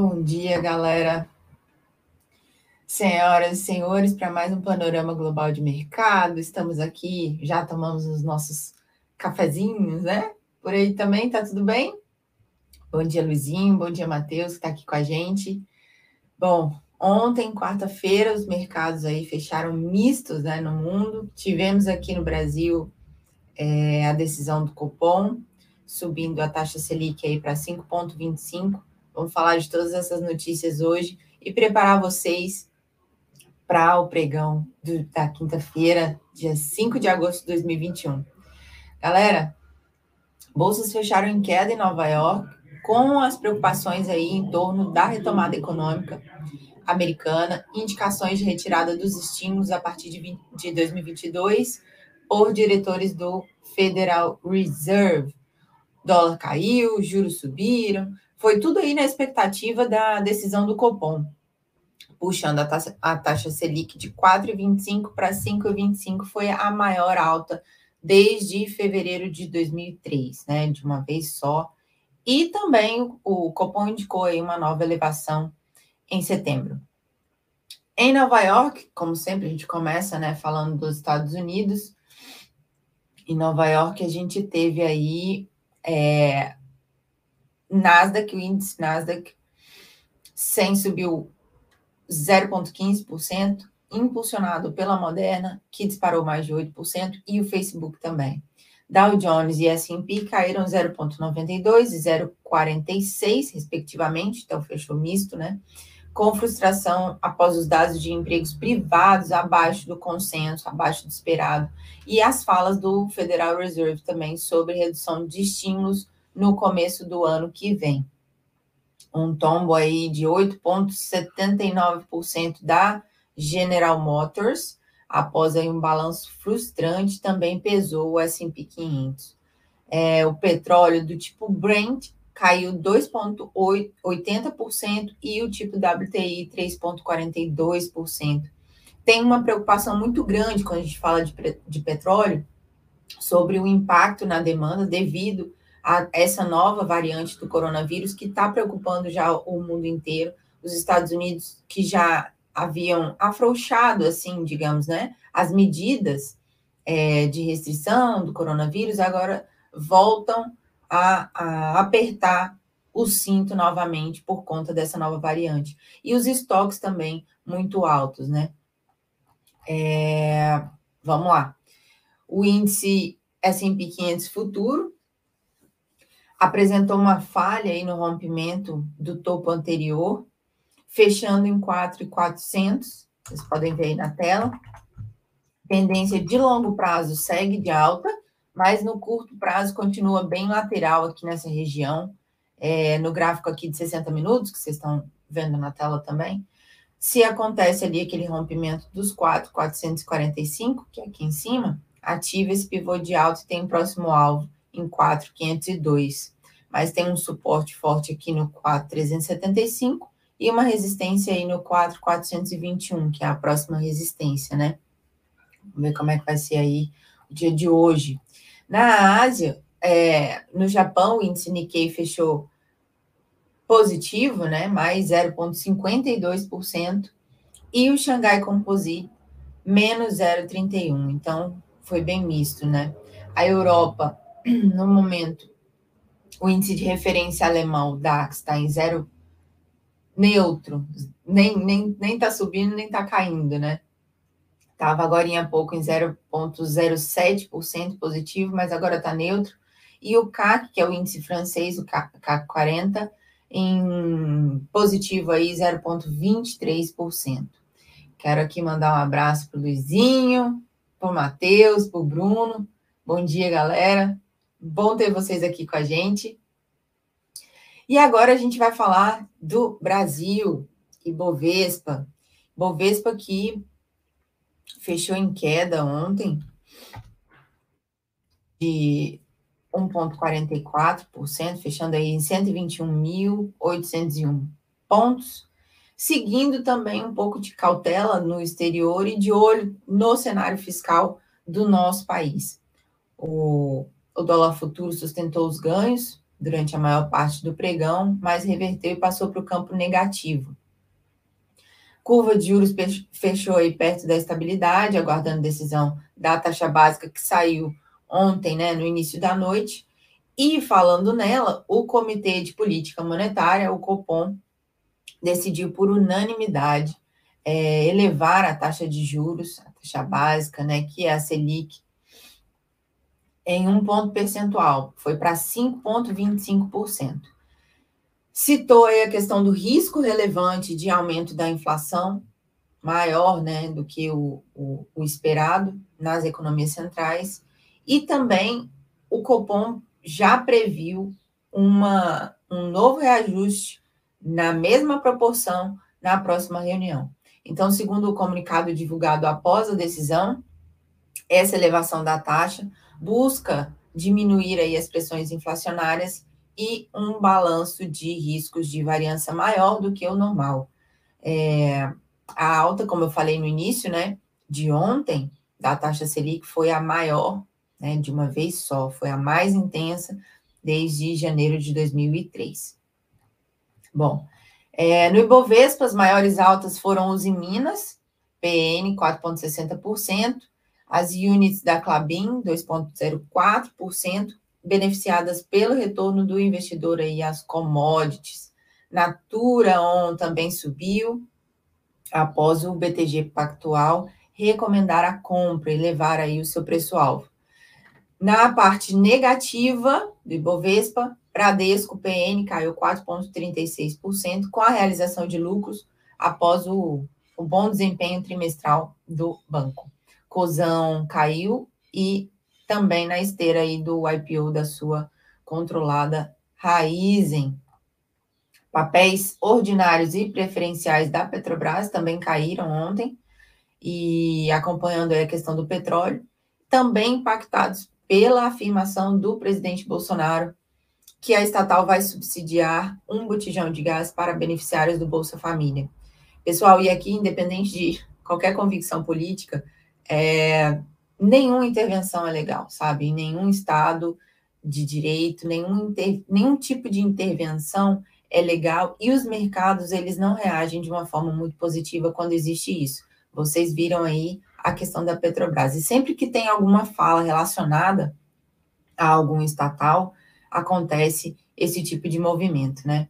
Bom dia, galera. Senhoras e senhores, para mais um panorama global de mercado. Estamos aqui, já tomamos os nossos cafezinhos, né? Por aí também, tá tudo bem? Bom dia, Luizinho. Bom dia, Matheus, que está aqui com a gente. Bom, ontem, quarta-feira, os mercados aí fecharam mistos né, no mundo. Tivemos aqui no Brasil é, a decisão do Copom, subindo a taxa Selic aí para 5,25. Vamos falar de todas essas notícias hoje e preparar vocês para o pregão do, da quinta-feira, dia 5 de agosto de 2021. Galera, bolsas fecharam em queda em Nova York, com as preocupações aí em torno da retomada econômica americana, indicações de retirada dos estímulos a partir de, 20, de 2022 por diretores do Federal Reserve. Dólar caiu, juros subiram, foi tudo aí na expectativa da decisão do Copom, puxando a taxa, a taxa Selic de 4,25 para 5,25 foi a maior alta desde fevereiro de 2003, né, de uma vez só e também o Copom indicou aí uma nova elevação em setembro. Em Nova York, como sempre, a gente começa né, falando dos Estados Unidos. Em Nova York, a gente teve aí é, Nasdaq, o índice Nasdaq 100 subiu 0,15%, impulsionado pela Moderna, que disparou mais de 8%, e o Facebook também. Dow Jones e S&P caíram 0,92 e 0,46, respectivamente, então fechou misto, né? Com frustração após os dados de empregos privados abaixo do consenso, abaixo do esperado, e as falas do Federal Reserve também sobre redução de estímulos no começo do ano que vem. Um tombo aí de 8,79% da General Motors, após aí um balanço frustrante, também pesou o S&P 500. É, o petróleo do tipo Brent caiu 2,80% e o tipo WTI 3,42%. Tem uma preocupação muito grande quando a gente fala de, de petróleo sobre o impacto na demanda devido a essa nova variante do coronavírus que está preocupando já o mundo inteiro. Os Estados Unidos, que já haviam afrouxado, assim, digamos, né, as medidas é, de restrição do coronavírus, agora voltam a, a, apertar o cinto novamente por conta dessa nova variante. E os estoques também muito altos, né? É, vamos lá. O índice S&P 500 futuro apresentou uma falha aí no rompimento do topo anterior, fechando em 4,400. Vocês podem ver aí na tela. Tendência de longo prazo segue de alta, mas no curto prazo continua bem lateral aqui nessa região. É, no gráfico aqui de 60 minutos, que vocês estão vendo na tela também, se acontece ali aquele rompimento dos 4,445, que é aqui em cima, ativa esse pivô de alta e tem um próximo alvo em 4,502. Mas tem um suporte forte aqui no 4,375 e uma resistência aí no 4,421, que é a próxima resistência, né? Vamos ver como é que vai ser aí o dia de hoje. Na Ásia, é, no Japão, o índice Nikkei fechou positivo, né? Mais 0,52%. E o Xangai Composite, menos 0,31%. Então, foi bem misto, né? A Europa, no momento, o índice de referência alemão, DAX, está em 0 neutro, nem, nem, nem tá subindo, nem tá caindo, né? Tava agora há pouco em 0,07% positivo, mas agora tá neutro. E o CAC, que é o índice francês, o CAC 40, em positivo aí 0,23%. Quero aqui mandar um abraço para o Luizinho, para o Matheus, para o Bruno. Bom dia, galera. Bom ter vocês aqui com a gente. E agora a gente vai falar do Brasil e Bovespa. Bovespa que fechou em queda ontem de 1,44%, fechando aí em 121.801 pontos, seguindo também um pouco de cautela no exterior e de olho no cenário fiscal do nosso país. O, o dólar futuro sustentou os ganhos, durante a maior parte do pregão, mas reverteu e passou para o campo negativo. Curva de juros fechou aí perto da estabilidade, aguardando decisão da taxa básica que saiu ontem, né, no início da noite. E falando nela, o Comitê de Política Monetária, o Copom, decidiu por unanimidade é, elevar a taxa de juros, a taxa básica, né, que é a Selic, em um ponto percentual, foi para 5,25%. Citou aí a questão do risco relevante de aumento da inflação, maior né, do que o, o, o esperado nas economias centrais, e também o Copom já previu uma, um novo reajuste na mesma proporção na próxima reunião. Então, segundo o comunicado divulgado após a decisão, essa elevação da taxa busca diminuir aí as pressões inflacionárias e um balanço de riscos de variância maior do que o normal. É, a alta, como eu falei no início, né, de ontem, da taxa Selic foi a maior, né, de uma vez só, foi a mais intensa desde janeiro de 2003. Bom, é, no Ibovespa, as maiores altas foram os em Minas, PN 4,60%, as units da Clabin, 2,04%, beneficiadas pelo retorno do investidor aí às commodities. Natura On também subiu, após o BTG Pactual recomendar a compra e levar aí o seu preço-alvo. Na parte negativa do Ibovespa, Bradesco PN caiu 4,36% com a realização de lucros após o, o bom desempenho trimestral do banco. Cozão caiu e também na esteira aí do IPO da sua controlada Raizen. Papéis ordinários e preferenciais da Petrobras também caíram ontem e acompanhando a questão do petróleo, também impactados pela afirmação do presidente Bolsonaro que a estatal vai subsidiar um botijão de gás para beneficiários do Bolsa Família. Pessoal, e aqui, independente de qualquer convicção política, é, nenhuma intervenção é legal, sabe? Em nenhum estado de direito, nenhum, inter, nenhum tipo de intervenção é legal e os mercados eles não reagem de uma forma muito positiva quando existe isso. Vocês viram aí a questão da Petrobras e sempre que tem alguma fala relacionada a algum estatal acontece esse tipo de movimento, né?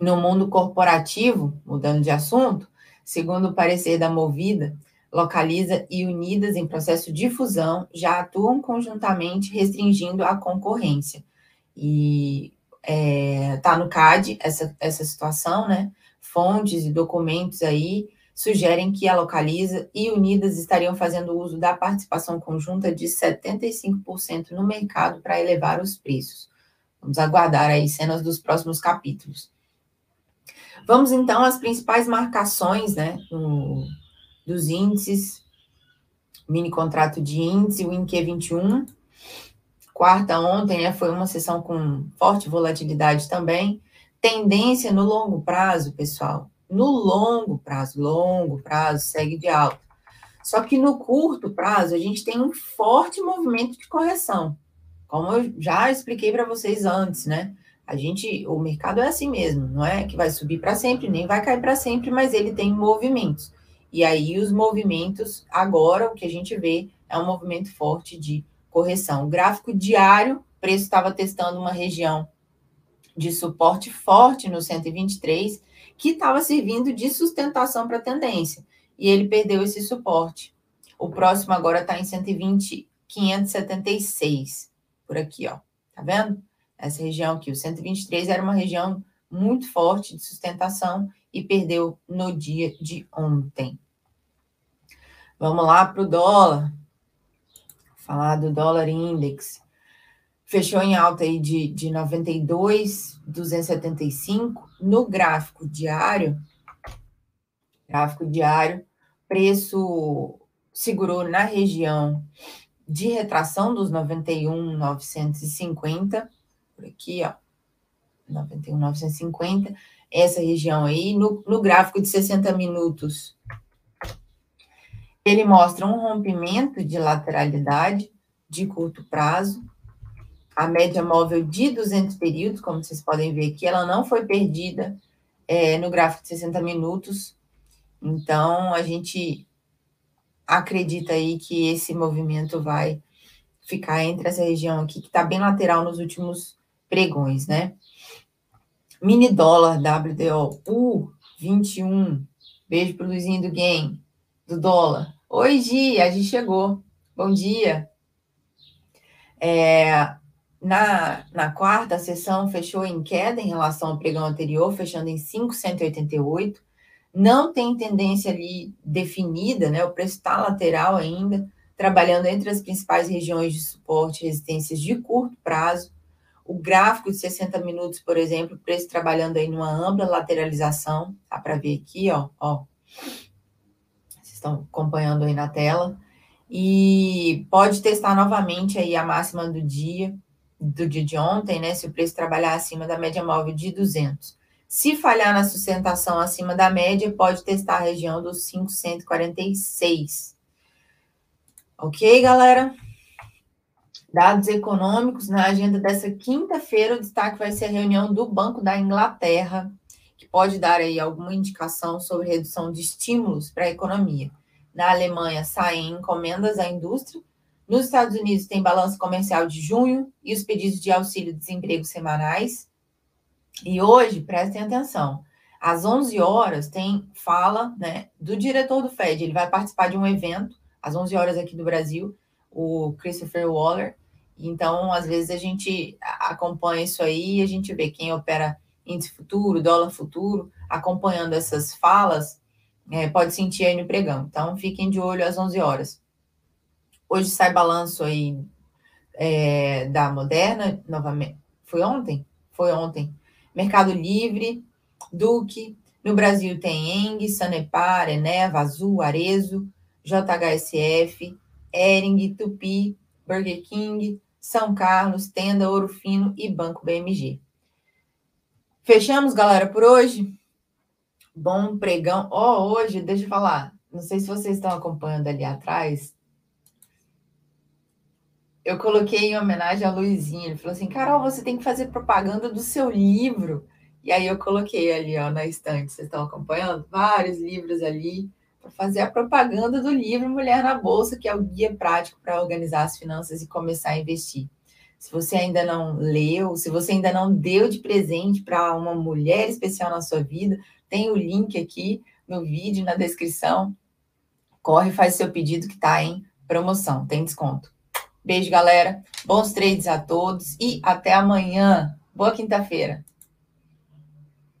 No mundo corporativo, mudando de assunto, segundo o parecer da Movida, Localiza e Unidas, em processo de fusão, já atuam conjuntamente restringindo a concorrência. E está é, tá no CAD essa, essa situação, né? Fontes e documentos aí sugerem que a Localiza e Unidas estariam fazendo uso da participação conjunta de 75% no mercado para elevar os preços. Vamos aguardar aí cenas dos próximos capítulos. Vamos então às principais marcações, né? No, dos índices, mini contrato de índice, o INQ 21. Quarta ontem, né, foi uma sessão com forte volatilidade também. Tendência no longo prazo, pessoal. No longo prazo, longo prazo, segue de alta. Só que no curto prazo, a gente tem um forte movimento de correção. Como eu já expliquei para vocês antes, né? A gente, o mercado é assim mesmo, não é que vai subir para sempre, nem vai cair para sempre, mas ele tem movimentos. E aí os movimentos, agora o que a gente vê é um movimento forte de correção. O gráfico diário, o preço estava testando uma região de suporte forte no 123, que estava servindo de sustentação para a tendência. E ele perdeu esse suporte. O próximo agora está em 120, 576, por aqui, ó. Tá vendo? Essa região aqui, o 123 era uma região muito forte de sustentação e perdeu no dia de ontem. Vamos lá para o dólar. Falar do dólar index. Fechou em alta aí de, de 92,275. No gráfico diário, gráfico diário, preço segurou na região de retração dos 91,950. Por aqui, ó. 91,950. Essa região aí. No, no gráfico de 60 minutos, ele mostra um rompimento de lateralidade de curto prazo a média móvel de 200 períodos, como vocês podem ver aqui, ela não foi perdida é, no gráfico de 60 minutos. Então, a gente acredita aí que esse movimento vai ficar entre essa região aqui, que está bem lateral nos últimos pregões, né? Mini dólar WDO, U21. Beijo pro Luizinho do Game, do dólar. Oi, Gi, a gente chegou. Bom dia. É, na, na quarta, a sessão fechou em queda em relação ao pregão anterior, fechando em 5,188. Não tem tendência ali definida, né? O preço está lateral ainda, trabalhando entre as principais regiões de suporte e resistências de curto prazo. O gráfico de 60 minutos, por exemplo, o preço trabalhando aí numa ampla lateralização, dá para ver aqui, ó, ó. Estão acompanhando aí na tela. E pode testar novamente aí a máxima do dia, do dia de ontem, né? Se o preço trabalhar acima da média móvel de 200. Se falhar na sustentação acima da média, pode testar a região dos 546. Ok, galera? Dados econômicos na agenda dessa quinta-feira, o destaque vai ser a reunião do Banco da Inglaterra, que pode dar aí alguma indicação sobre redução de estímulos para a economia. Na Alemanha, saem encomendas à indústria nos Estados Unidos tem balanço comercial de junho e os pedidos de auxílio-desemprego semanais. E hoje, prestem atenção, às 11 horas tem fala né, do diretor do Fed. Ele vai participar de um evento, às 11 horas aqui do Brasil, o Christopher Waller. Então, às vezes, a gente acompanha isso aí e a gente vê quem opera índice futuro, dólar futuro, acompanhando essas falas, é, pode sentir aí no pregão. Então, fiquem de olho às 11 horas. Hoje sai balanço aí é, da Moderna, novamente. Foi ontem? Foi ontem. Mercado Livre, Duque. No Brasil tem Eng, Sanepar, Eneva, Azul, Arezo, JHSF, Ering, Tupi, Burger King, São Carlos, Tenda, Ouro Fino e Banco BMG. Fechamos, galera, por hoje. Bom pregão. Ó, oh, hoje, deixa eu falar. Não sei se vocês estão acompanhando ali atrás eu coloquei em homenagem a Luizinho. Ele falou assim: Carol, você tem que fazer propaganda do seu livro. E aí eu coloquei ali, ó, na estante. Vocês estão acompanhando? Vários livros ali para fazer a propaganda do livro Mulher na Bolsa, que é o guia prático para organizar as finanças e começar a investir. Se você ainda não leu, se você ainda não deu de presente para uma mulher especial na sua vida, tem o link aqui no vídeo, na descrição. Corre, faz seu pedido que está em promoção, tem desconto. Beijo, galera. Bons trades a todos e até amanhã. Boa quinta-feira.